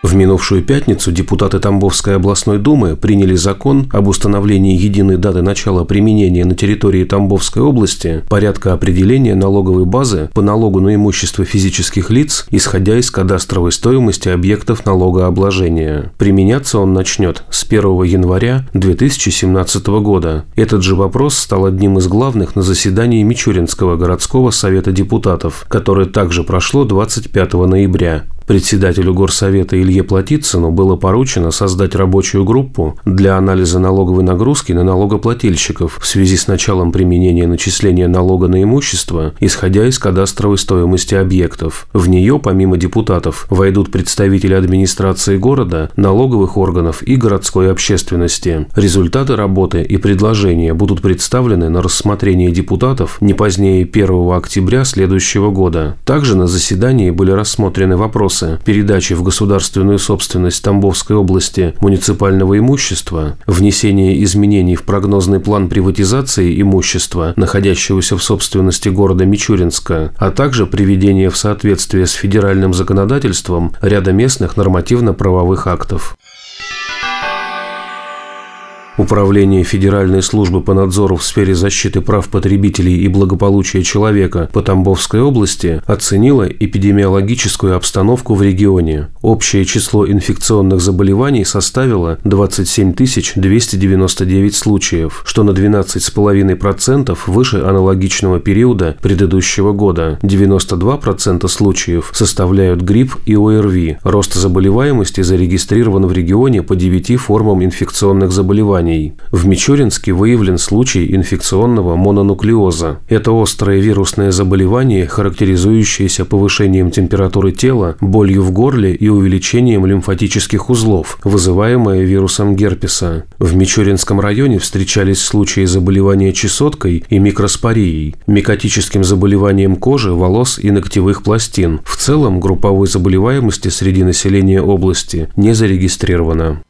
В минувшую пятницу депутаты Тамбовской областной думы приняли закон об установлении единой даты начала применения на территории Тамбовской области порядка определения налоговой базы по налогу на имущество физических лиц, исходя из кадастровой стоимости объектов налогообложения. Применяться он начнет с 1 января 2017 года. Этот же вопрос стал одним из главных на заседании Мичуринского городского совета депутатов, которое также прошло 25 ноября. Председателю Горсовета Илье Платицыну было поручено создать рабочую группу для анализа налоговой нагрузки на налогоплательщиков в связи с началом применения начисления налога на имущество, исходя из кадастровой стоимости объектов. В нее, помимо депутатов, войдут представители администрации города, налоговых органов и городской общественности. Результаты работы и предложения будут представлены на рассмотрение депутатов не позднее 1 октября следующего года. Также на заседании были рассмотрены вопросы вопросы передачи в государственную собственность Тамбовской области муниципального имущества, внесение изменений в прогнозный план приватизации имущества, находящегося в собственности города Мичуринска, а также приведение в соответствие с федеральным законодательством ряда местных нормативно-правовых актов. Управление Федеральной службы по надзору в сфере защиты прав потребителей и благополучия человека по Тамбовской области оценило эпидемиологическую обстановку в регионе. Общее число инфекционных заболеваний составило 27 299 случаев, что на 12,5% выше аналогичного периода предыдущего года. 92% случаев составляют грипп и ОРВИ. Рост заболеваемости зарегистрирован в регионе по 9 формам инфекционных заболеваний заболеваний. В Мичуринске выявлен случай инфекционного мононуклеоза. Это острое вирусное заболевание, характеризующееся повышением температуры тела, болью в горле и увеличением лимфатических узлов, вызываемое вирусом герпеса. В Мичуринском районе встречались случаи заболевания чесоткой и микроспорией, микотическим заболеванием кожи, волос и ногтевых пластин. В целом групповой заболеваемости среди населения области не зарегистрировано.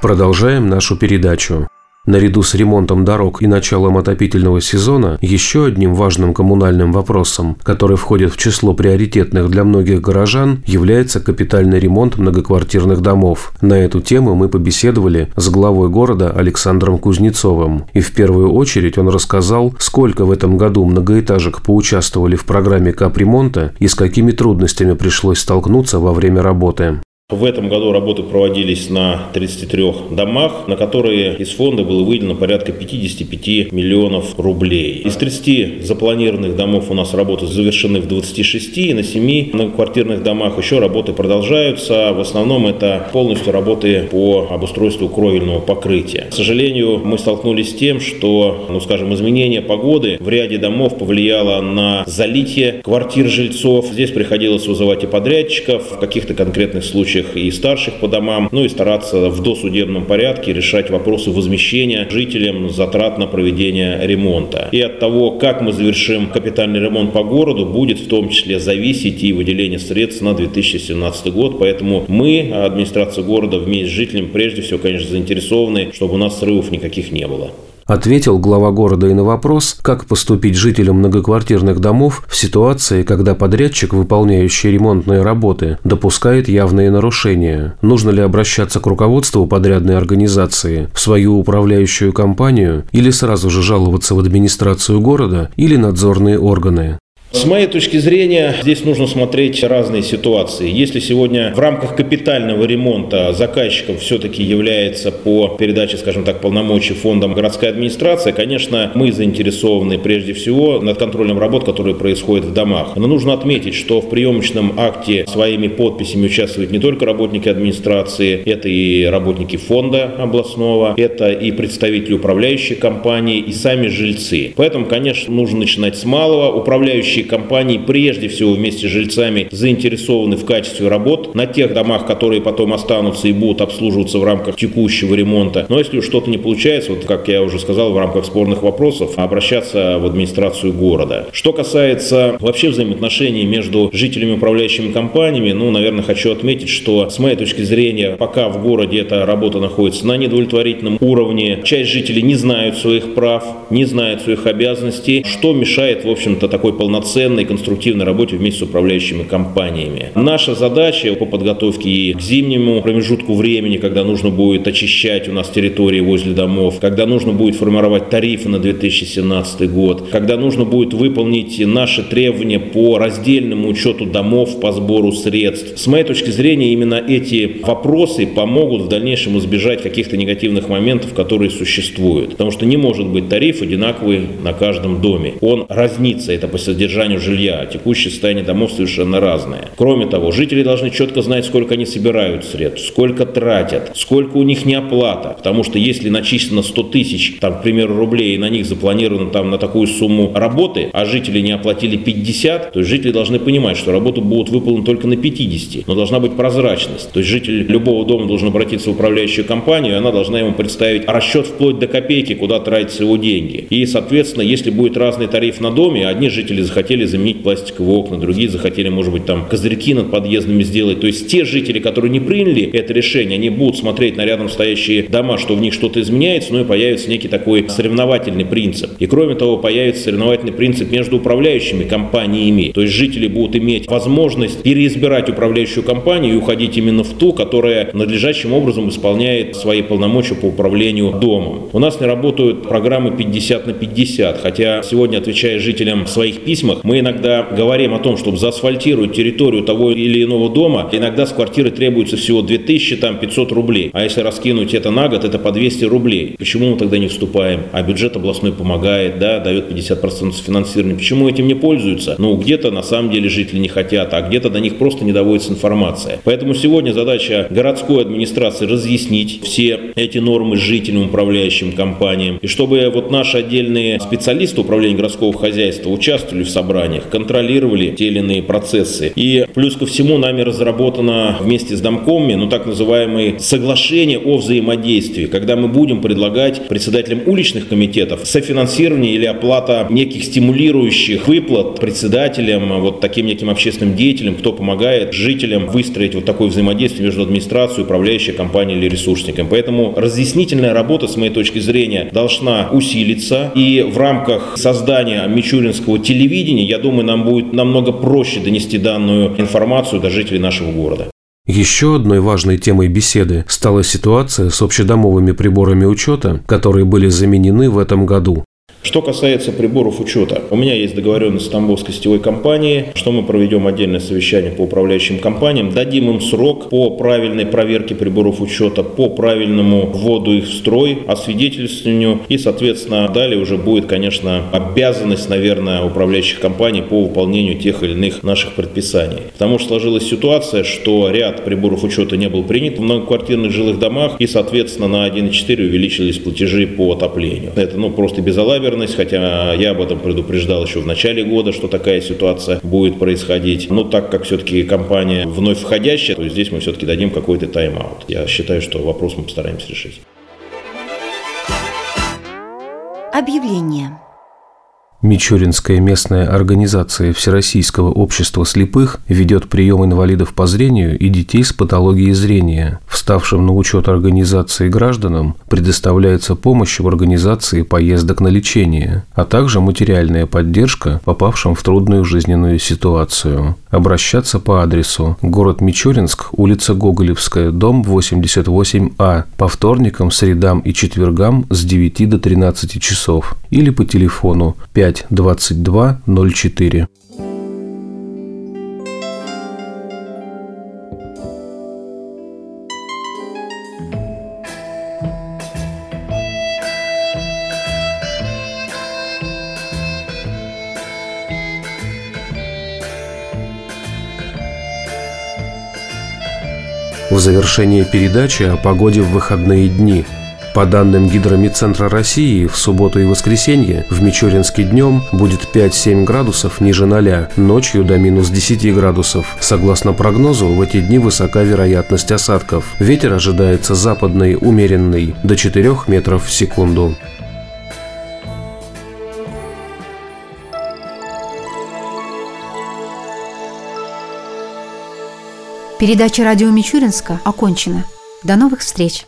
Продолжаем нашу передачу. Наряду с ремонтом дорог и началом отопительного сезона, еще одним важным коммунальным вопросом, который входит в число приоритетных для многих горожан, является капитальный ремонт многоквартирных домов. На эту тему мы побеседовали с главой города Александром Кузнецовым. И в первую очередь он рассказал, сколько в этом году многоэтажек поучаствовали в программе капремонта и с какими трудностями пришлось столкнуться во время работы. В этом году работы проводились на 33 домах, на которые из фонда было выделено порядка 55 миллионов рублей. Из 30 запланированных домов у нас работы завершены в 26, и на 7 многоквартирных домах еще работы продолжаются. В основном это полностью работы по обустройству кровельного покрытия. К сожалению, мы столкнулись с тем, что, ну скажем, изменение погоды в ряде домов повлияло на залитие квартир жильцов. Здесь приходилось вызывать и подрядчиков. В каких-то конкретных случаях служащих и старших по домам, ну и стараться в досудебном порядке решать вопросы возмещения жителям затрат на проведение ремонта. И от того, как мы завершим капитальный ремонт по городу, будет в том числе зависеть и выделение средств на 2017 год. Поэтому мы, администрация города, вместе с жителями, прежде всего, конечно, заинтересованы, чтобы у нас срывов никаких не было. Ответил глава города и на вопрос, как поступить жителям многоквартирных домов в ситуации, когда подрядчик, выполняющий ремонтные работы, допускает явные нарушения. Нужно ли обращаться к руководству подрядной организации, в свою управляющую компанию или сразу же жаловаться в администрацию города или надзорные органы. С моей точки зрения, здесь нужно смотреть разные ситуации. Если сегодня в рамках капитального ремонта заказчиком все-таки является по передаче, скажем так, полномочий фондом городская администрация, конечно, мы заинтересованы прежде всего над контролем работ, которые происходят в домах. Но нужно отметить, что в приемочном акте своими подписями участвуют не только работники администрации, это и работники фонда областного, это и представители управляющей компании, и сами жильцы. Поэтому, конечно, нужно начинать с малого. Управляющие управляющие компании прежде всего вместе с жильцами заинтересованы в качестве работ на тех домах, которые потом останутся и будут обслуживаться в рамках текущего ремонта. Но если что-то не получается, вот как я уже сказал, в рамках спорных вопросов, обращаться в администрацию города. Что касается вообще взаимоотношений между жителями управляющими компаниями, ну, наверное, хочу отметить, что с моей точки зрения, пока в городе эта работа находится на недовлетворительном уровне, часть жителей не знают своих прав, не знают своих обязанностей, что мешает, в общем-то, такой полноценной конструктивной работе вместе с управляющими компаниями. Наша задача по подготовке и к зимнему промежутку времени, когда нужно будет очищать у нас территории возле домов, когда нужно будет формировать тарифы на 2017 год, когда нужно будет выполнить наши требования по раздельному учету домов по сбору средств. С моей точки зрения, именно эти вопросы помогут в дальнейшем избежать каких-то негативных моментов, которые существуют. Потому что не может быть тариф одинаковый на каждом доме. Он разнится, это по содержанию жилья. Текущее состояние домов совершенно разное. Кроме того, жители должны четко знать, сколько они собирают средств, сколько тратят, сколько у них неоплата. Потому что если начислено 100 тысяч, там, к примеру, рублей, и на них запланировано там на такую сумму работы, а жители не оплатили 50, то есть жители должны понимать, что работы будут выполнены только на 50. Но должна быть прозрачность. То есть житель любого дома должен обратиться в управляющую компанию, и она должна ему представить расчет вплоть до копейки, куда тратятся его деньги. И, соответственно, если будет разный тариф на доме, одни жители захотели заменить пластиковые окна, другие захотели, может быть, там козырьки над подъездами сделать. То есть те жители, которые не приняли это решение, они будут смотреть на рядом стоящие дома, что в них что-то изменяется, ну и появится некий такой соревновательный принцип. И кроме того, появится соревновательный принцип между управляющими компаниями. То есть жители будут иметь возможность переизбирать управляющую компанию и уходить именно в ту, которая надлежащим образом исполняет свои полномочия по управлению домом. У нас не работают программы 50 на 50, хотя сегодня, отвечая жителям в своих письмах, мы иногда говорим о том, чтобы заасфальтировать территорию того или иного дома, иногда с квартиры требуется всего 2500 рублей, а если раскинуть это на год, это по 200 рублей. Почему мы тогда не вступаем? А бюджет областной помогает, да, дает 50% финансирования. Почему этим не пользуются? Ну, где-то на самом деле жители не хотят, а где-то до них просто не доводится информация. Поэтому сегодня задача городской администрации разъяснить все эти нормы жителям, управляющим компаниям, и чтобы вот наши отдельные специалисты управления городского хозяйства участвовали в собраниях, контролировали те или иные процессы. И плюс ко всему нами разработано вместе с домкомами, ну так называемые соглашения о взаимодействии, когда мы будем предлагать председателям уличных комитетов софинансирование или оплата неких стимулирующих выплат председателям, вот таким неким общественным деятелям, кто помогает жителям выстроить вот такое взаимодействие между администрацией, управляющей компанией или ресурсником. Поэтому разъяснительная работа, с моей точки зрения, должна усилиться. И в рамках создания мичуринского телевидения, я думаю, нам будет намного проще донести данную информацию до жителей нашего города. Еще одной важной темой беседы стала ситуация с общедомовыми приборами учета, которые были заменены в этом году. Что касается приборов учета, у меня есть договоренность с Тамбовской сетевой компанией, что мы проведем отдельное совещание по управляющим компаниям, дадим им срок по правильной проверке приборов учета, по правильному вводу их в строй, освидетельствованию и, соответственно, далее уже будет, конечно, обязанность, наверное, управляющих компаний по выполнению тех или иных наших предписаний. Потому что сложилась ситуация, что ряд приборов учета не был принят в многоквартирных жилых домах и, соответственно, на 1,4 увеличились платежи по отоплению. Это, ну, просто безалаберно неверность, хотя я об этом предупреждал еще в начале года, что такая ситуация будет происходить. Но так как все-таки компания вновь входящая, то здесь мы все-таки дадим какой-то тайм-аут. Я считаю, что вопрос мы постараемся решить. Объявление. Мичуринская местная организация Всероссийского общества слепых ведет прием инвалидов по зрению и детей с патологией зрения. Вставшим на учет организации гражданам предоставляется помощь в организации поездок на лечение, а также материальная поддержка попавшим в трудную жизненную ситуацию. Обращаться по адресу город Мичуринск, улица Гоголевская, дом 88А, по вторникам, средам и четвергам с 9 до 13 часов или по телефону 5 5 22 04. В завершение передачи о погоде в выходные дни – По данным Гидромедцентра России, в субботу и воскресенье в Мичуринске днем будет 5-7 градусов ниже 0, ночью до минус 10 градусов. Согласно прогнозу, в эти дни высока вероятность осадков. Ветер ожидается западный, умеренный, до 4 метров в секунду. Передача радио Мичуринска окончена. До новых встреч!